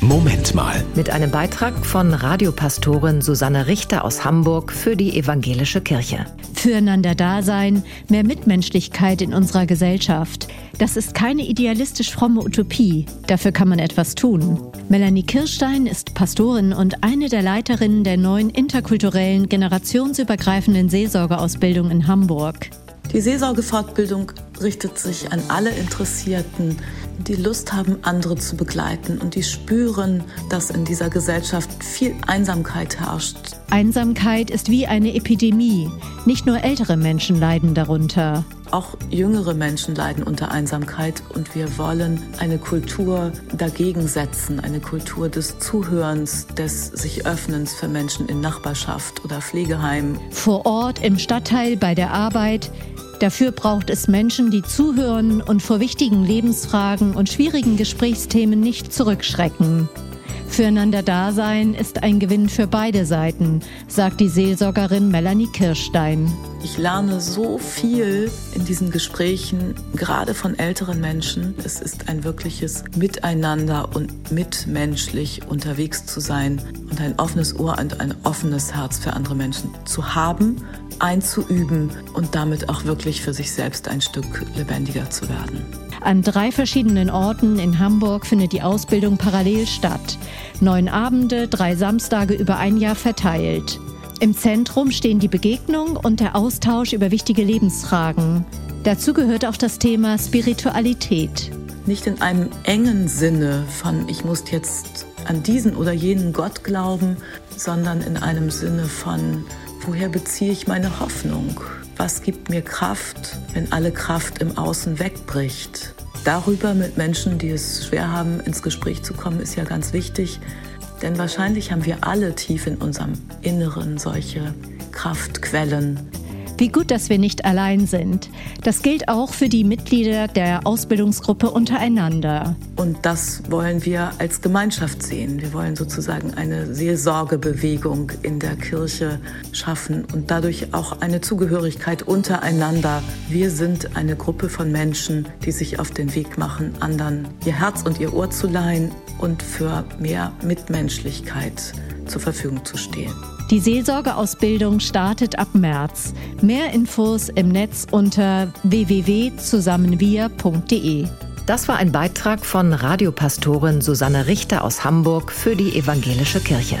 Moment mal. Mit einem Beitrag von Radiopastorin Susanne Richter aus Hamburg für die Evangelische Kirche. Füreinander Dasein, mehr Mitmenschlichkeit in unserer Gesellschaft. Das ist keine idealistisch fromme Utopie. Dafür kann man etwas tun. Melanie Kirstein ist Pastorin und eine der Leiterinnen der neuen interkulturellen, generationsübergreifenden Seelsorgeausbildung in Hamburg. Die Seelsorgefortbildung richtet sich an alle Interessierten, die Lust haben, andere zu begleiten und die spüren, dass in dieser Gesellschaft viel Einsamkeit herrscht. Einsamkeit ist wie eine Epidemie. Nicht nur ältere Menschen leiden darunter. Auch jüngere Menschen leiden unter Einsamkeit und wir wollen eine Kultur dagegen setzen, eine Kultur des Zuhörens, des sich Öffnens für Menschen in Nachbarschaft oder Pflegeheimen. Vor Ort, im Stadtteil, bei der Arbeit, Dafür braucht es Menschen, die zuhören und vor wichtigen Lebensfragen und schwierigen Gesprächsthemen nicht zurückschrecken. Füreinander Dasein ist ein Gewinn für beide Seiten, sagt die Seelsorgerin Melanie Kirstein. Ich lerne so viel in diesen Gesprächen, gerade von älteren Menschen. Es ist ein wirkliches Miteinander und mitmenschlich unterwegs zu sein und ein offenes Ohr und ein offenes Herz für andere Menschen zu haben einzuüben und damit auch wirklich für sich selbst ein Stück lebendiger zu werden. An drei verschiedenen Orten in Hamburg findet die Ausbildung parallel statt. Neun Abende, drei Samstage über ein Jahr verteilt. Im Zentrum stehen die Begegnung und der Austausch über wichtige Lebensfragen. Dazu gehört auch das Thema Spiritualität. Nicht in einem engen Sinne von, ich muss jetzt an diesen oder jenen Gott glauben, sondern in einem Sinne von, Woher beziehe ich meine Hoffnung? Was gibt mir Kraft, wenn alle Kraft im Außen wegbricht? Darüber mit Menschen, die es schwer haben, ins Gespräch zu kommen, ist ja ganz wichtig. Denn wahrscheinlich haben wir alle tief in unserem Inneren solche Kraftquellen, wie gut, dass wir nicht allein sind. Das gilt auch für die Mitglieder der Ausbildungsgruppe untereinander. Und das wollen wir als Gemeinschaft sehen. Wir wollen sozusagen eine Seelsorgebewegung in der Kirche schaffen und dadurch auch eine Zugehörigkeit untereinander. Wir sind eine Gruppe von Menschen, die sich auf den Weg machen, anderen ihr Herz und ihr Ohr zu leihen und für mehr Mitmenschlichkeit zur Verfügung zu stehen. Die Seelsorgeausbildung startet ab März. Mehr Infos im Netz unter www.zusammenwir.de. Das war ein Beitrag von Radiopastorin Susanne Richter aus Hamburg für die Evangelische Kirche.